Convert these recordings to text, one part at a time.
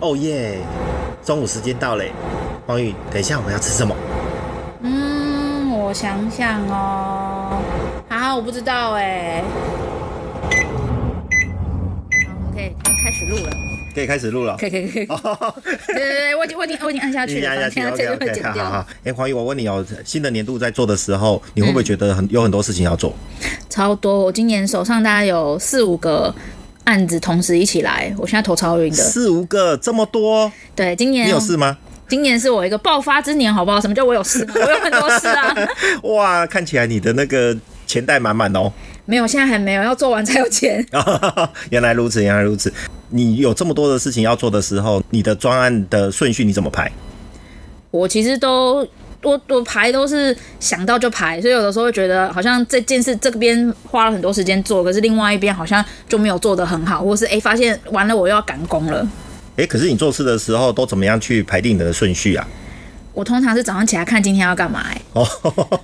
哦耶！中午时间到嘞，黄宇，等一下我们要吃什么？嗯，我想想哦，好，我不知道哎。好，我们可以开始录了。可以开始录了。可以可以可以。对对对，我已经我已经我已经按下去了。按下去。OK OK。好好好。哎，黄宇，我问你哦，新的年度在做的时候，你会不会觉得很有很多事情要做？超多！我今年手上大概有四五个。案子同时一起来，我现在头超晕的。四五个这么多？对，今年你有事吗？今年是我一个爆发之年，好不好？什么叫我有事？我有很多事啊！哇，看起来你的那个钱袋满满哦。没有，现在还没有，要做完才有钱。原来如此，原来如此。你有这么多的事情要做的时候，你的专案的顺序你怎么排？我其实都。我我排都是想到就排，所以有的时候会觉得好像这件事这边花了很多时间做，可是另外一边好像就没有做得很好，或是哎、欸、发现完了我又要赶工了。哎、欸，可是你做事的时候都怎么样去排定你的顺序啊？我通常是早上起来看今天要干嘛、哦，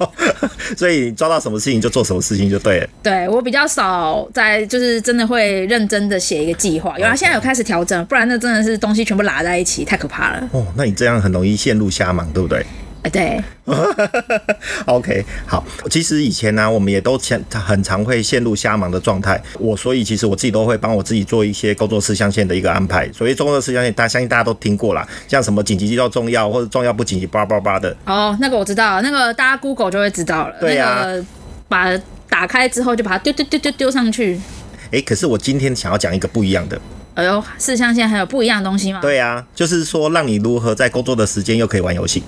所以抓到什么事情就做什么事情就对了。对，我比较少在就是真的会认真的写一个计划，有啊，现在有开始调整，不然那真的是东西全部拉在一起，太可怕了。哦，那你这样很容易陷入瞎忙，对不对？对，OK，好。其实以前呢、啊，我们也都很常会陷入瞎忙的状态。我所以其实我自己都会帮我自己做一些工作事项线的一个安排。所以工作事项线，大家相信大家都听过啦，像什么紧急到重要或者重要不紧急，叭叭叭的。哦，那个我知道，那个大家 Google 就会知道了。对啊，那个、把打开之后就把它丢丢丢丢丢上去。哎，可是我今天想要讲一个不一样的。哎呦，事项线还有不一样的东西吗？对啊，就是说让你如何在工作的时间又可以玩游戏。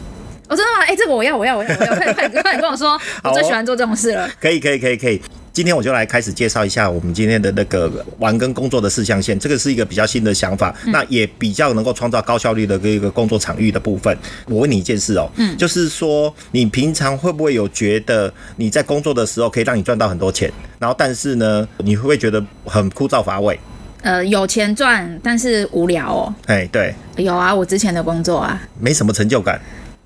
我、哦、真的吗？哎、欸，这个我要，我要，我要，我要！快快快点跟我说，我最喜欢做这种事了。可以，可以，可以，可以。今天我就来开始介绍一下我们今天的那个玩跟工作的四象限。这个是一个比较新的想法，嗯、那也比较能够创造高效率的一个工作场域的部分。我问你一件事哦，嗯，就是说你平常会不会有觉得你在工作的时候可以让你赚到很多钱，然后但是呢，你会不会觉得很枯燥乏味？呃，有钱赚，但是无聊哦。哎，对，有啊，我之前的工作啊，没什么成就感。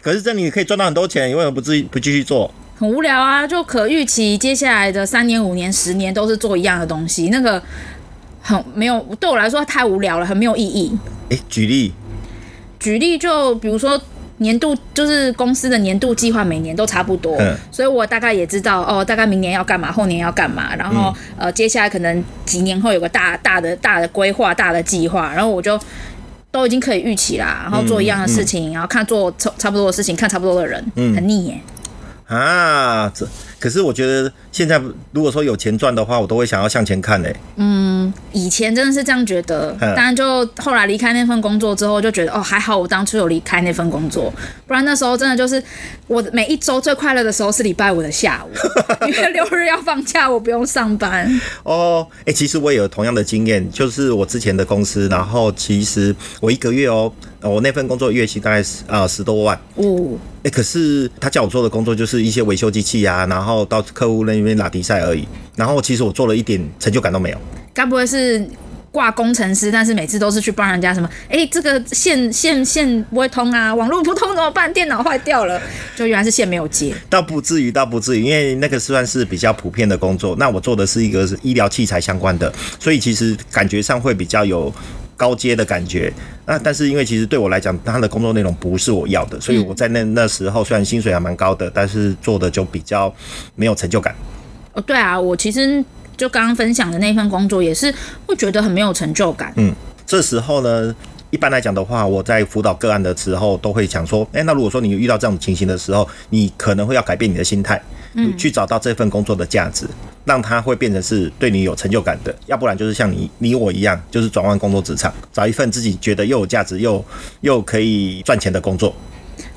可是这里你可以赚到很多钱，你为什么不继不继续做？很无聊啊，就可预期接下来的三年、五年、十年都是做一样的东西，那个很没有，对我来说太无聊了，很没有意义。举例，举例就比如说年度，就是公司的年度计划，每年都差不多，嗯、所以我大概也知道哦，大概明年要干嘛，后年要干嘛，然后、嗯、呃，接下来可能几年后有个大大的大的规划、大的计划，然后我就。都已经可以预期啦，然后做一样的事情，嗯嗯、然后看做差差不多的事情，看差不多的人，嗯、很腻耶。啊，这可是我觉得现在如果说有钱赚的话，我都会想要向前看嘞。嗯，以前真的是这样觉得，当然就后来离开那份工作之后，就觉得哦，还好我当初有离开那份工作，不然那时候真的就是我每一周最快乐的时候是礼拜五的下午，因为六日要放假，我不用上班。哦，哎、欸，其实我也有同样的经验，就是我之前的公司，然后其实我一个月哦。我那份工作月薪大概是啊十多万哦，哎、欸，可是他叫我做的工作就是一些维修机器啊，然后到客户那边拉迪赛而已，然后其实我做了一点成就感都没有。该不会是挂工程师，但是每次都是去帮人家什么？哎、欸，这个线线线不会通啊，网络不通怎么办？电脑坏掉了，就原来是线没有接。倒不至于，倒不至于，因为那个算是比较普遍的工作。那我做的是一个是医疗器材相关的，所以其实感觉上会比较有。高阶的感觉，那但是因为其实对我来讲，他的工作内容不是我要的，所以我在那那时候虽然薪水还蛮高的，但是做的就比较没有成就感。哦，对啊，我其实就刚刚分享的那份工作也是会觉得很没有成就感。嗯，这时候呢，一般来讲的话，我在辅导个案的时候都会讲说，哎，那如果说你遇到这种情形的时候，你可能会要改变你的心态。嗯，去找到这份工作的价值，让它会变成是对你有成就感的，要不然就是像你你我一样，就是转换工作职场，找一份自己觉得又有价值又又可以赚钱的工作。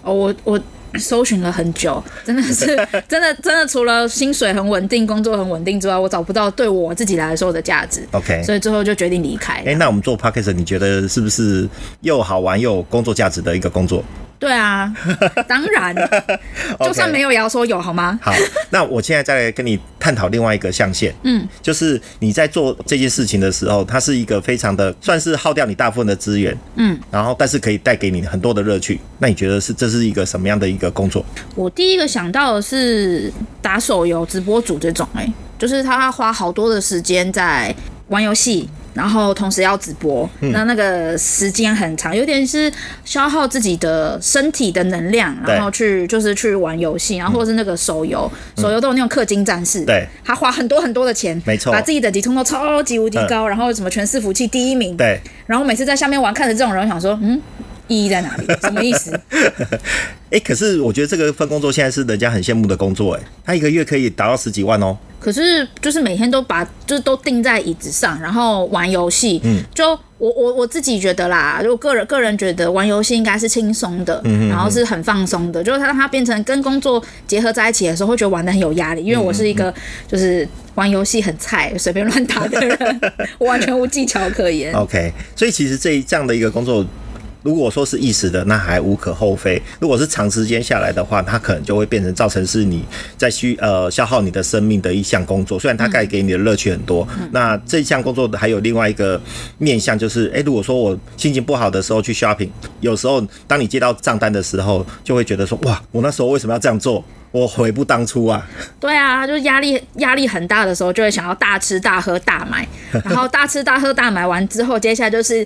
哦，我我搜寻了很久，真的是真的 真的，除了薪水很稳定、工作很稳定之外，我找不到对我自己来说的价值。OK，所以最后就决定离开。哎、欸，那我们做 Podcast，你觉得是不是又好玩又有工作价值的一个工作？对啊，当然，就算没有也要说有好吗？好，那我现在再来跟你探讨另外一个象限，嗯，就是你在做这件事情的时候，它是一个非常的算是耗掉你大部分的资源，嗯，然后但是可以带给你很多的乐趣。那你觉得是这是一个什么样的一个工作？我第一个想到的是打手游直播主这种、欸，哎，就是他花好多的时间在玩游戏。然后同时要直播，嗯、那那个时间很长，有点是消耗自己的身体的能量，然后去就是去玩游戏，然后或者是那个手游，嗯、手游都有那种氪金战士，对，他花很多很多的钱，没错，把自己的等级冲到超级无敌高，嗯、然后什么全是服器第一名，对，然后每次在下面玩，看着这种人，想说，嗯。意义在哪里？什么意思？哎、欸，可是我觉得这个份工作现在是人家很羡慕的工作，哎，他一个月可以达到十几万哦。可是就是每天都把就是都定在椅子上，然后玩游戏。嗯，就我我我自己觉得啦，就个人个人觉得玩游戏应该是轻松的，嗯然后是很放松的。就是他让他变成跟工作结合在一起的时候，会觉得玩的很有压力。因为我是一个就是玩游戏很菜、随便乱打的人，我完全无技巧可言。OK，所以其实这这样的一个工作。如果说是一时的，那还无可厚非；如果是长时间下来的话，它可能就会变成造成是你在需呃消耗你的生命的一项工作。虽然它带给你的乐趣很多，嗯、那这项工作还有另外一个面向，就是诶、欸，如果说我心情不好的时候去 shopping，有时候当你接到账单的时候，就会觉得说哇，我那时候为什么要这样做？我悔不当初啊！对啊，就是压力压力很大的时候，就会想要大吃大喝大买，然后大吃大喝大买完之后，接下来就是。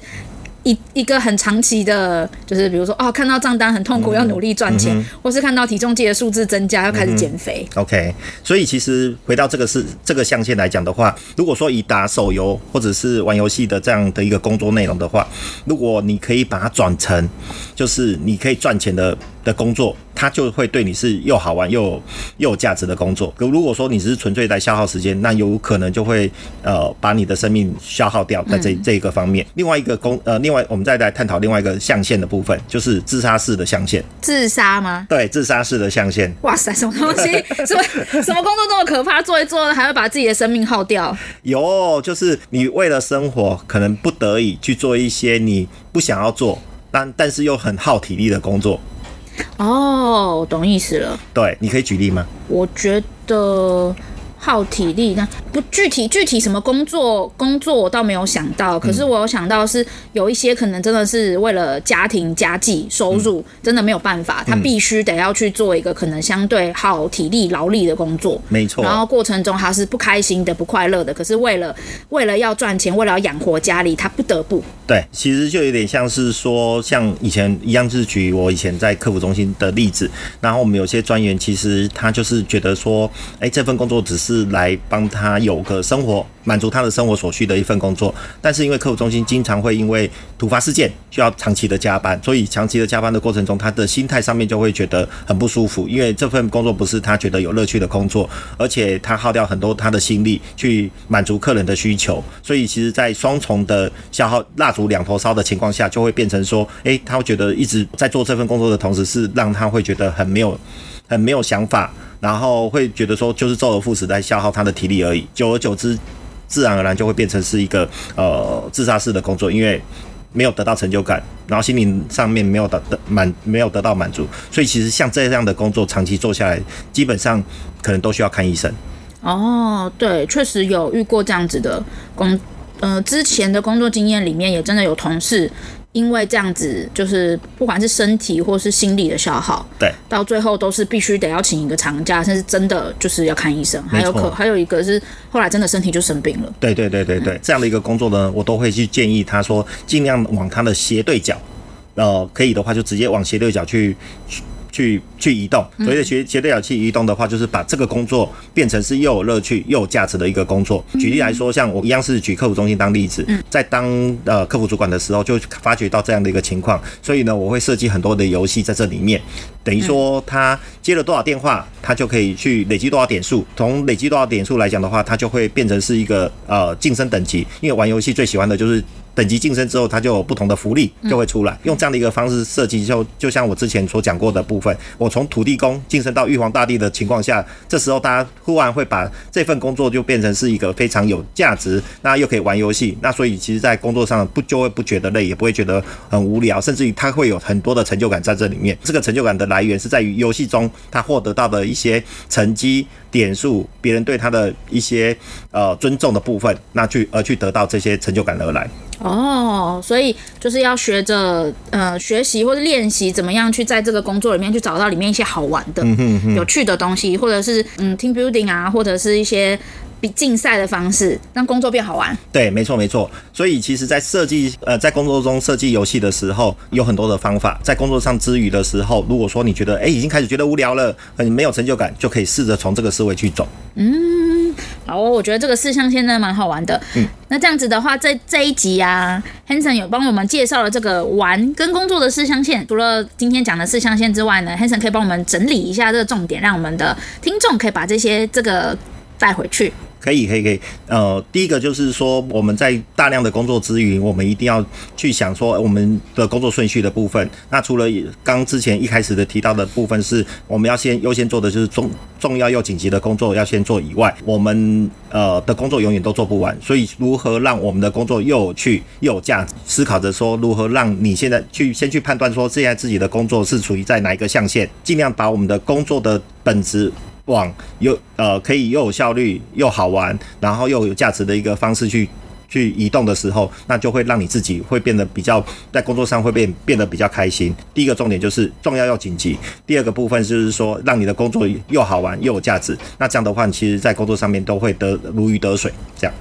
一一个很长期的，就是比如说哦，看到账单很痛苦，要努力赚钱，或是看到体重计的数字增加，要开始减肥。嗯、OK，所以其实回到这个是这个象限来讲的话，如果说以打手游或者是玩游戏的这样的一个工作内容的话，如果你可以把它转成，就是你可以赚钱的。的工作，它就会对你是又好玩又又有价值的工作。可如果说你只是纯粹在消耗时间，那有可能就会呃把你的生命消耗掉在这这一个方面。另外一个工呃，另外我们再来探讨另外一个象限的部分，就是自杀式的象限。自杀吗？对，自杀式的象限。哇塞，什么东西？什 么什么工作这么可怕？做一做还会把自己的生命耗掉？有，就是你为了生活，可能不得已去做一些你不想要做，但但是又很耗体力的工作。哦，我懂意思了。对，你可以举例吗？我觉得。耗体力，那不具体具体什么工作工作我倒没有想到，可是我有想到是有一些可能真的是为了家庭家计收入，真的没有办法，他必须得要去做一个可能相对耗体力劳力的工作，没错。然后过程中他是不开心的、不快乐的，可是为了为了要赚钱，为了要养活家里，他不得不。对，其实就有点像是说，像以前一样，是举我以前在客服中心的例子，然后我们有些专员其实他就是觉得说，哎，这份工作只是。是来帮他有个生活，满足他的生活所需的一份工作。但是因为客服中心经常会因为突发事件需要长期的加班，所以长期的加班的过程中，他的心态上面就会觉得很不舒服。因为这份工作不是他觉得有乐趣的工作，而且他耗掉很多他的心力去满足客人的需求。所以其实，在双重的消耗、蜡烛两头烧的情况下，就会变成说，诶，他会觉得一直在做这份工作的同时，是让他会觉得很没有、很没有想法。然后会觉得说，就是周而复始在消耗他的体力而已，久而久之，自然而然就会变成是一个呃自杀式的工作，因为没有得到成就感，然后心灵上面没有得得满没有得到满足，所以其实像这样的工作长期做下来，基本上可能都需要看医生。哦，对，确实有遇过这样子的工，呃，之前的工作经验里面也真的有同事。因为这样子，就是不管是身体或是心理的消耗，对，到最后都是必须得要请一个长假，甚至真的就是要看医生。还有可。还有一个是后来真的身体就生病了。对对对对对，嗯、这样的一个工作呢，我都会去建议他说，尽量往他的斜对角，呃，可以的话就直接往斜对角去。去去去移动，所谓的斜斜对角去移动的话，就是把这个工作变成是又有乐趣又有价值的一个工作。举例来说，像我一样是举客服中心当例子，在当呃客服主管的时候，就发觉到这样的一个情况，所以呢，我会设计很多的游戏在这里面，等于说他接了多少电话，他就可以去累积多少点数，从累积多少点数来讲的话，他就会变成是一个呃晋升等级，因为玩游戏最喜欢的就是。等级晋升之后，它就有不同的福利就会出来。用这样的一个方式设计，就就像我之前所讲过的部分，我从土地公晋升到玉皇大帝的情况下，这时候大家忽然会把这份工作就变成是一个非常有价值，那又可以玩游戏，那所以其实在工作上不就会不觉得累，也不会觉得很无聊，甚至于他会有很多的成就感在这里面。这个成就感的来源是在于游戏中他获得到的一些成绩点数，别人对他的一些呃尊重的部分，那去而去得到这些成就感而来。哦，所以就是要学着呃学习或者练习怎么样去在这个工作里面去找到里面一些好玩的、嗯、哼哼有趣的东西，或者是嗯 team building 啊，或者是一些比竞赛的方式，让工作变好玩。对，没错没错。所以其实，在设计呃，在工作中设计游戏的时候，有很多的方法。在工作上之余的时候，如果说你觉得哎，已经开始觉得无聊了，很没有成就感，就可以试着从这个思维去走。嗯，好，我觉得这个四象限真的蛮好玩的。嗯，那这样子的话，在这一集啊，Hanson 有帮我们介绍了这个玩跟工作的四象限。除了今天讲的四象限之外呢，Hanson 可以帮我们整理一下这个重点，让我们的听众可以把这些这个带回去。可以，可以，可以。呃，第一个就是说，我们在大量的工作之余，我们一定要去想说我们的工作顺序的部分。那除了刚之前一开始的提到的部分，是我们要先优先做的就是重重要又紧急的工作要先做以外，我们呃的工作永远都做不完。所以，如何让我们的工作又有趣又有价值？思考着说，如何让你现在去先去判断说，现在自己的工作是处于在哪一个象限，尽量把我们的工作的本质。往又呃可以又有效率又好玩，然后又有价值的一个方式去去移动的时候，那就会让你自己会变得比较在工作上会变变得比较开心。第一个重点就是重要又紧急，第二个部分就是说让你的工作又好玩又有价值。那这样的话，其实在工作上面都会得如鱼得水，这样。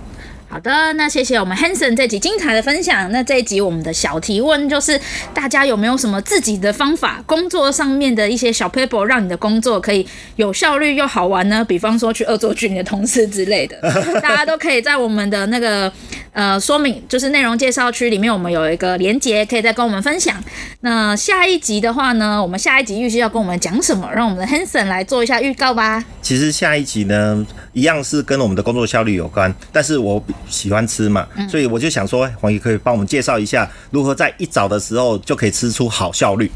好的，那谢谢我们 Hanson 这集精彩的分享。那这一集我们的小提问就是，大家有没有什么自己的方法，工作上面的一些小 paper，让你的工作可以有效率又好玩呢？比方说去恶作剧你的同事之类的，大家都可以在我们的那个呃说明，就是内容介绍区里面，我们有一个连接，可以再跟我们分享。那下一集的话呢，我们下一集预计要跟我们讲什么？让我们的 Hanson 来做一下预告吧。其实下一集呢，一样是跟我们的工作效率有关，但是我。喜欢吃嘛，所以我就想说，黄姨可以帮我们介绍一下，如何在一早的时候就可以吃出好效率。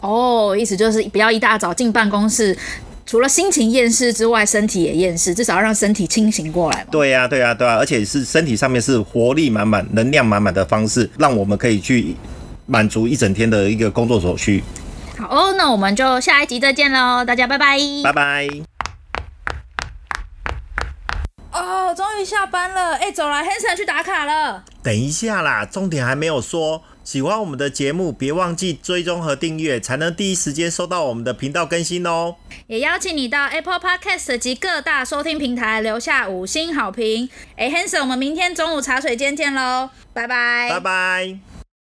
哦，意思就是不要一大早进办公室，除了心情厌世之外，身体也厌世，至少要让身体清醒过来嘛。对呀，对呀，对呀，而且是身体上面是活力满满、能量满满的方式，让我们可以去满足一整天的一个工作所需。好哦，那我们就下一集再见喽，大家拜拜，拜拜。哦，终于下班了，哎，走了，Hanson 去打卡了。等一下啦，重点还没有说。喜欢我们的节目，别忘记追踪和订阅，才能第一时间收到我们的频道更新哦。也邀请你到 Apple Podcast 及各大收听平台留下五星好评。哎，Hanson，我们明天中午茶水间见喽，拜拜，拜拜。